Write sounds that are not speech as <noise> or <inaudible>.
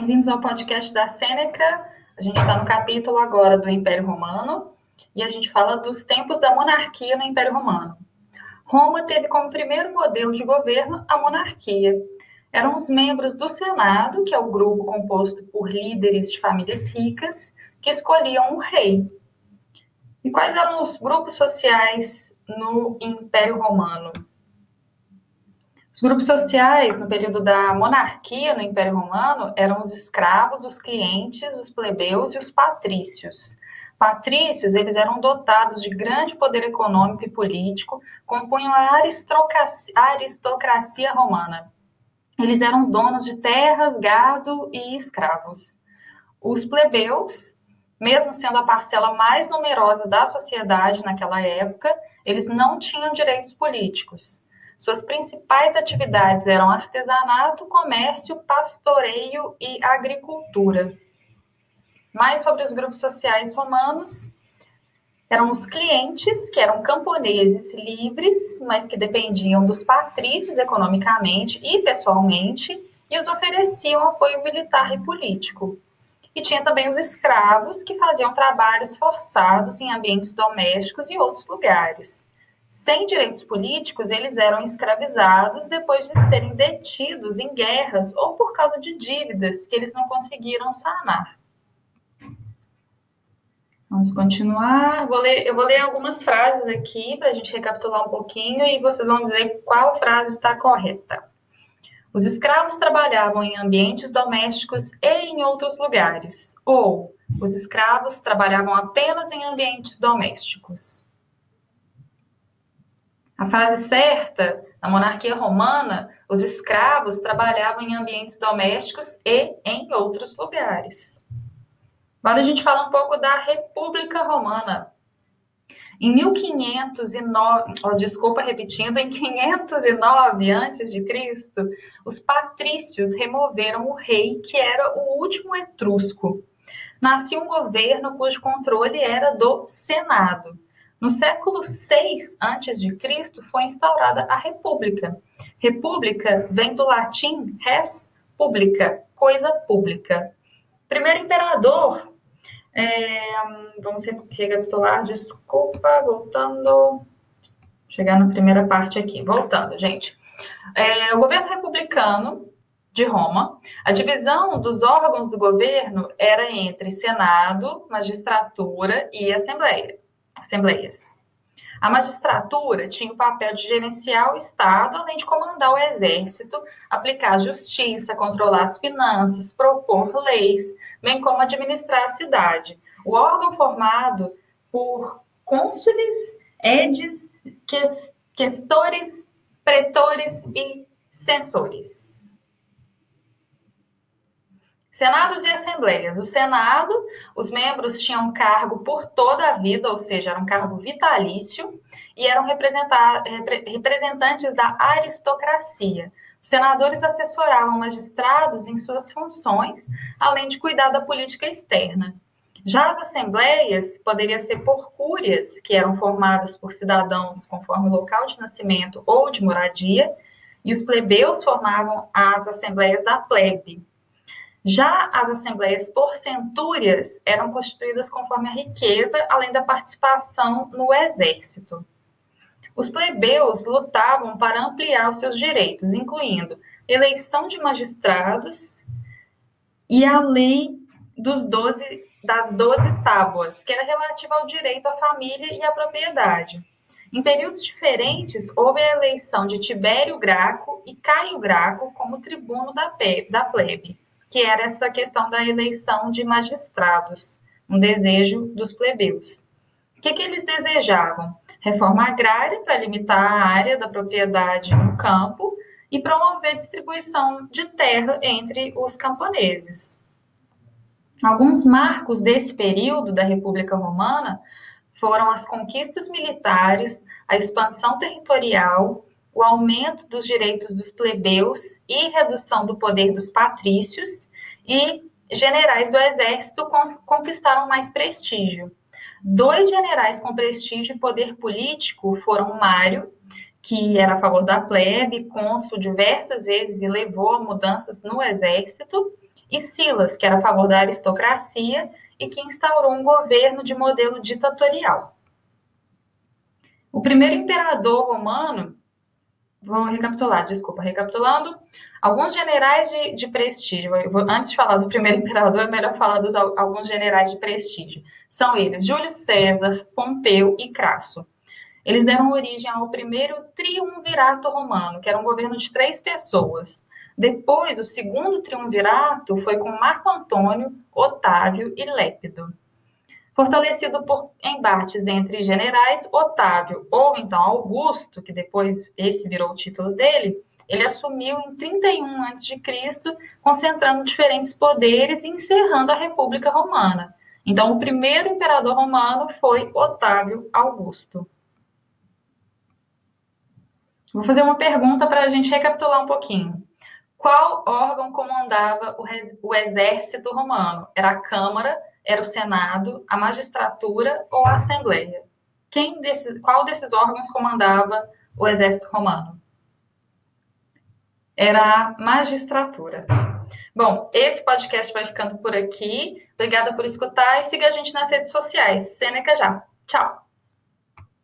Bem-vindos ao podcast da Sêneca. A gente está no capítulo agora do Império Romano e a gente fala dos tempos da monarquia no Império Romano. Roma teve como primeiro modelo de governo a monarquia. Eram os membros do Senado, que é o grupo composto por líderes de famílias ricas, que escolhiam um rei. E quais eram os grupos sociais no Império Romano? Os grupos sociais, no período da monarquia no Império Romano, eram os escravos, os clientes, os plebeus e os patrícios. Patrícios, eles eram dotados de grande poder econômico e político, compunham a aristocracia, a aristocracia romana. Eles eram donos de terras, gado e escravos. Os plebeus, mesmo sendo a parcela mais numerosa da sociedade naquela época, eles não tinham direitos políticos. Suas principais atividades eram artesanato, comércio, pastoreio e agricultura. Mais sobre os grupos sociais romanos, eram os clientes, que eram camponeses livres, mas que dependiam dos patrícios economicamente e pessoalmente, e os ofereciam apoio militar e político. E tinha também os escravos, que faziam trabalhos forçados em ambientes domésticos e outros lugares sem direitos políticos, eles eram escravizados depois de serem detidos em guerras ou por causa de dívidas que eles não conseguiram sanar. Vamos continuar. Vou ler, eu vou ler algumas frases aqui para a gente recapitular um pouquinho e vocês vão dizer qual frase está correta. Os escravos trabalhavam em ambientes domésticos e em outros lugares. Ou os escravos trabalhavam apenas em ambientes domésticos. A frase certa, na monarquia romana, os escravos trabalhavam em ambientes domésticos e em outros lugares. Agora a gente fala um pouco da República Romana. Em 1509, oh, desculpa repetindo, em 509 a.C., os patrícios removeram o rei, que era o último etrusco. Nascia um governo cujo controle era do Senado. No século VI a.C. foi instaurada a República. República vem do latim res publica, coisa pública. Primeiro imperador, é, vamos recapitular, desculpa, voltando, chegar na primeira parte aqui, voltando, gente. É, o governo republicano de Roma, a divisão dos órgãos do governo era entre Senado, magistratura e Assembleia assembleias. A magistratura tinha o papel de gerenciar o Estado, além de comandar o exército, aplicar justiça, controlar as finanças, propor leis, bem como administrar a cidade. O órgão formado por cônsules, edes, questores, pretores e censores. Senados e assembleias. O Senado, os membros tinham cargo por toda a vida, ou seja, era um cargo vitalício, e eram representantes da aristocracia. Os senadores assessoravam magistrados em suas funções, além de cuidar da política externa. Já as assembleias poderiam ser por cúrias, que eram formadas por cidadãos conforme o local de nascimento ou de moradia, e os plebeus formavam as assembleias da plebe, já as assembleias por centúrias eram constituídas conforme a riqueza, além da participação no exército. Os plebeus lutavam para ampliar os seus direitos, incluindo eleição de magistrados e a lei dos 12, das doze tábuas, que era relativa ao direito à família e à propriedade. Em períodos diferentes, houve a eleição de Tibério Graco e Caio Graco como tribuno da plebe que era essa questão da eleição de magistrados, um desejo dos plebeus. O que, que eles desejavam? Reforma agrária para limitar a área da propriedade no campo e promover distribuição de terra entre os camponeses. Alguns marcos desse período da República Romana foram as conquistas militares, a expansão territorial, o aumento dos direitos dos plebeus e redução do poder dos patrícios, e generais do exército conquistaram mais prestígio. Dois generais com prestígio e poder político foram Mário, que era a favor da plebe, cônsul diversas vezes e levou a mudanças no exército, e Silas, que era a favor da aristocracia e que instaurou um governo de modelo ditatorial. O primeiro imperador romano, vou recapitular, desculpa, recapitulando, alguns generais de, de prestígio, vou, antes de falar do primeiro <laughs> imperador, é melhor falar dos alguns generais de prestígio. São eles Júlio César, Pompeu e Crasso. Eles deram origem ao primeiro triunvirato romano, que era um governo de três pessoas. Depois, o segundo triunvirato foi com Marco Antônio, Otávio e Lépido. Fortalecido por embates entre generais, Otávio ou então Augusto, que depois esse virou o título dele, ele assumiu em 31 a.C., concentrando diferentes poderes e encerrando a República Romana. Então, o primeiro imperador romano foi Otávio Augusto. Vou fazer uma pergunta para a gente recapitular um pouquinho. Qual órgão comandava o, exército romano? Era a Câmara, era o Senado, a magistratura ou a Assembleia? Quem desse, qual desses órgãos comandava o exército romano? Era a magistratura. Bom, esse podcast vai ficando por aqui. Obrigada por escutar e siga a gente nas redes sociais. Sêneca já. Tchau!